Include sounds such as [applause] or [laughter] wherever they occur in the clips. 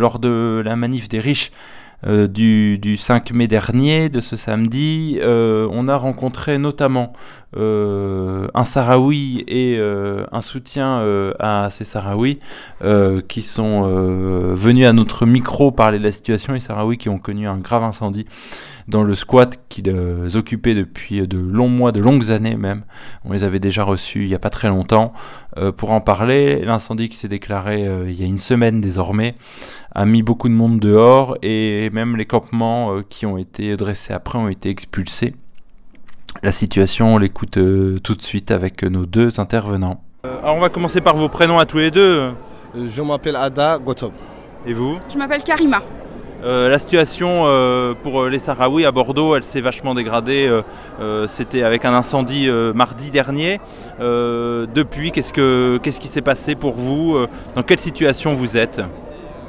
Lors de la manif des riches euh, du, du, 5 mai dernier, de ce samedi, euh, on a rencontré notamment un Sahraoui et euh, un soutien euh, à ces Sahraouis euh, qui sont venus à notre micro parler de la situation, les Sahraouis qui ont connu un grave incendie dans le squat qu'ils occupaient depuis de longs mois, de longues années même. On les avait déjà reçus il n'y a pas très longtemps euh, pour en parler. L'incendie qui s'est déclaré euh, il y a une semaine désormais a mis beaucoup de monde dehors et même les campements euh, qui ont été dressés après ont été expulsés. La situation, on l'écoute tout de suite avec nos deux intervenants. alors on va commencer par vos prénoms à tous les deux. Je m'appelle Ada Gotob. Et vous? Je m'appelle Karima. Euh, la situation euh, pour les Sahraouis à Bordeaux, elle s'est vachement dégradée. Euh, C'était avec un incendie mardi dernier. depuis, qu'est-ce, que, qu'est-ce qui s'est passé pour vous Dans quelle situation vous êtes?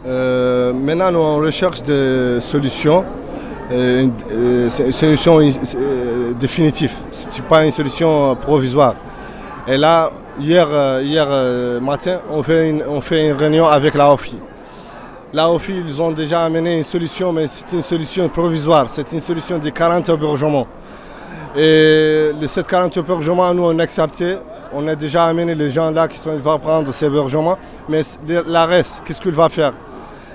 Maintenant, nous on recherche des solutions. Une solution définitive. Ce n'est pas une solution provisoire. Et là, hier, hier matin, on fait, une, on fait une réunion avec la OFI. Là, au fil, ils ont déjà amené une solution, mais c'est une solution provisoire. C'est une solution de 40 hébergements. Et les 40 hébergements, nous, on a accepté. On a déjà amené les gens là qui sont, ils vont prendre ces hébergements. Mais la reste, qu'est-ce qu'il va faire?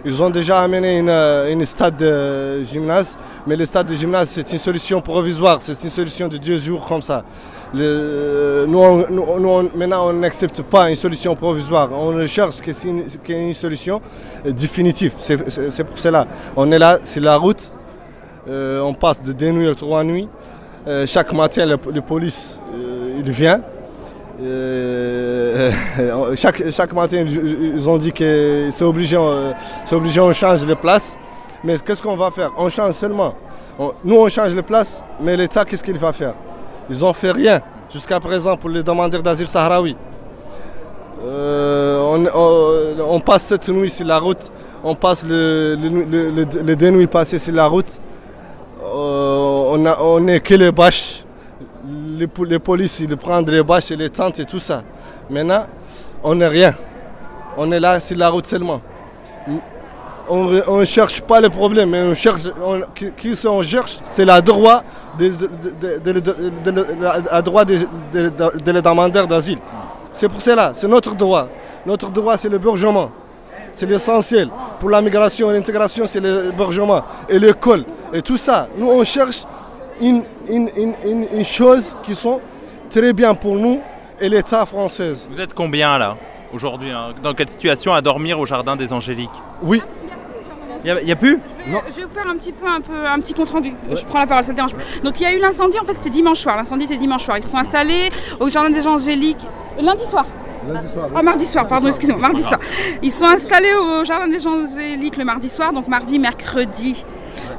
Ils ont déjà amené une, une, stade de gymnase. Mais le stade de gymnase, c'est une solution provisoire. C'est une solution de deux jours comme ça. Le, nous, maintenant, on n'accepte pas une solution provisoire. On cherche une, une solution définitive. C'est pour cela. On est là, c'est la route. Euh, on passe de deux nuits à trois nuits. Euh, chaque matin, le, police euh, il vient. [laughs] chaque, chaque matin, ils ont dit que c'est obligé, obligé, on change les places. Mais qu'est-ce qu'on va faire? On change seulement. Nous, on change les places, mais l'État, qu'est-ce qu'il va faire? Ils n'ont fait rien jusqu'à présent pour les demandeurs d'asile sahraouis. Euh, on, passe cette nuit sur la route, on passe le, le, le, les deux nuits passées sur la route. Euh, on, a, on est que les bâches. Les, les polices, ils prennent les bâches et les tentes et tout ça. Maintenant, on n'est rien. On est là sur la route seulement on ne cherche pas le problème, mais on cherche, on, qui, on cherche, c'est la droit des de, demandeurs d'asile. C'est pour cela, c'est notre droit. Notre droit, c'est le l'hébergement. C'est l'essentiel. Pour la migration et l'intégration, c'est le l'hébergement et l'école. Et tout ça, nous, on cherche une, une, une, une chose qui sont très bien pour nous et l'État français. Vous êtes combien là aujourd'hui hein? Dans quelle situation à dormir au Jardin des Angéliques? Oui. Il n'y a, plus? Je vais, je vais, vous faire un petit peu un, peu, un petit compte rendu. Ouais. Je prends la parole, ça dérange pas. Donc il y a eu l'incendie, en fait c'était dimanche soir. L'incendie était dimanche soir. Ils se sont installés au Jardin des Angéliques lundi soir. Lundi soir. Ah, mardi soir, pardon, excusez-moi, mardi soir. Ils sont installés au Jardin des Angéliques le mardi soir, donc mardi, mercredi,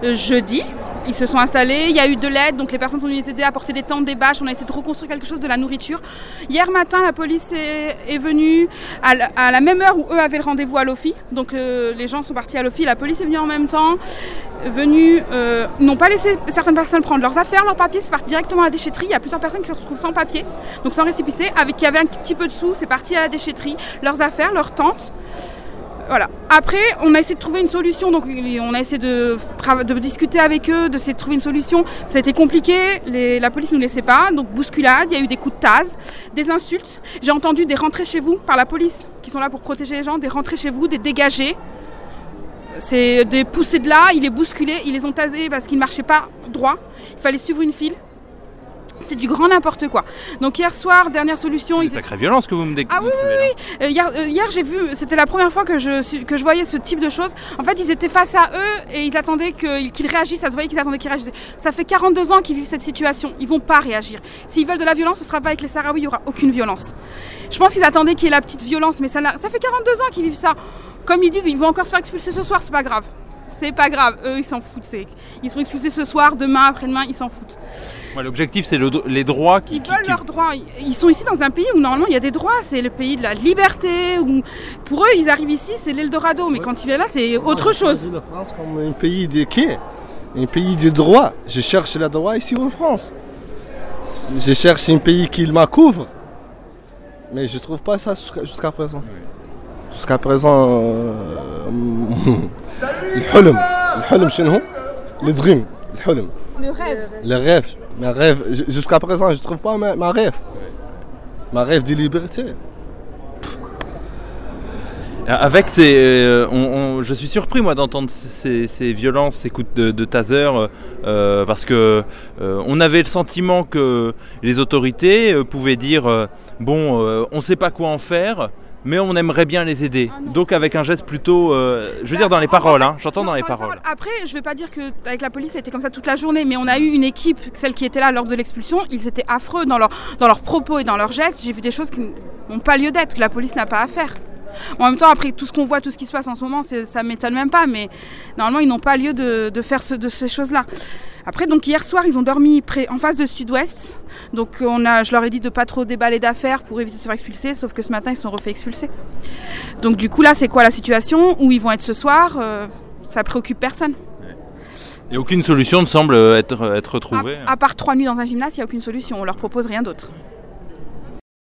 euh, jeudi. Ils se sont installés, il y a eu de l'aide, donc les personnes sont venues les aider à porter des tentes, des bâches, on a essayé de reconstruire quelque chose de la nourriture. Hier matin, la police est, venue à, la même heure où eux avaient le rendez-vous à l'OFI. Donc euh, les gens sont partis à l'OFI, la police est venue en même temps, venus, euh, n'ont pas laissé certaines personnes prendre leurs affaires, leurs papiers, c'est parti directement à la déchetterie. Il y a plusieurs personnes qui se retrouvent sans papier, donc sans récépissé, avec qui avaient un petit peu de sous, c'est parti à la déchetterie, leurs affaires, leurs tentes. Voilà. Après, on a essayé de trouver une solution. Donc, on a essayé de, discuter avec eux, d'essayer de trouver une solution. Ça a été compliqué. La police ne nous laissait pas. Donc, bousculade. Il y a eu des coups de tase, des insultes. J'ai entendu des rentrées chez vous par la police, qui sont là pour protéger les gens, des rentrées chez vous, des dégagés. C'est des poussées de là. Ils les bousculaient, ils les ont tasés parce qu'ils ne marchaient pas droit. Il fallait suivre une file. C'est du grand n'importe quoi. Donc hier soir, dernière solution. C'est une sacrée violence que vous me décrivez. Ah oui, oui, oui. Euh, hier, euh, hier j'ai vu, c'était la première fois que je, que je voyais ce type de choses. En fait, ils étaient face à eux et ils attendaient qu'ils qu réagissent. Ça se voyait qu'ils attendaient qu'ils réagissaient. Ça fait 42 ans qu'ils vivent cette situation. Ils vont pas réagir. S'ils veulent de la violence, ce sera pas avec les Sahraouis, il y aura aucune violence. Je pense qu'ils attendaient qu'il y ait la petite violence, mais ça, ça fait 42 ans qu'ils vivent ça. Comme ils disent, ils vont encore se faire expulser ce soir, c'est pas grave. C'est pas grave, eux ils s'en foutent. Ils sont expulsés ce soir, demain, après-demain, ils s'en foutent. Ouais, L'objectif c'est le, les droits qui. Ils veulent qui, leurs droits. Ils sont ici dans un pays où normalement il y a des droits, c'est le pays de la liberté. Où pour eux ils arrivent ici, c'est l'Eldorado, mais ouais. quand ils viennent là c'est autre chose. Je la France comme un pays de quai, un pays de droits. Je cherche le droit ici en France. Je cherche un pays qui m'a couvre, mais je trouve pas ça jusqu'à présent. Jusqu'à présent. Euh [laughs] الحلم الحلم شنو هو le dream الحلم Le rêve. le rêve ma rêve J- jusqu'à présent je trouve pas ma, ma rêve ma rêve de liberté Avec ces, euh, on- on- je suis surpris moi d'entendre ces, ces violences, ces coups de, de taser, euh, parce que euh, on avait le sentiment que les autorités euh, pouvaient dire euh, bon, euh, on ne sait pas quoi en faire, mais on aimerait bien les aider. Ah non, Donc avec un geste plutôt, euh, je veux dire dans les En paroles, fait, hein, j'entends dans les paroles. Après, je vais pas dire que avec la police, c'était comme ça toute la journée, mais on a eu une équipe, celle qui était là lors de l'expulsion, ils étaient affreux dans, leur, dans leurs propos et dans leurs gestes. J'ai vu des choses qui n'ont pas lieu d'être, que la police n'a pas à faire. En même temps, après tout ce qu'on voit, tout ce qui se passe en ce moment, ça m'étonne même pas, mais normalement, ils n'ont pas lieu de, de faire ce- de ces choses-là. Après, donc hier soir, ils ont dormi près, en face de Sud-Ouest. Donc on a, je leur ai dit de pas trop déballer d'affaires pour éviter de se faire expulser, sauf que ce matin, ils se sont refait expulser. Donc du coup, là, c'est quoi la situation? Où ils vont être ce soir? Euh, Ça préoccupe personne. Et aucune solution ne semble être, être À, retrouvée. à part trois nuits dans un gymnase, il n'y a aucune solution. On leur propose rien d'autre.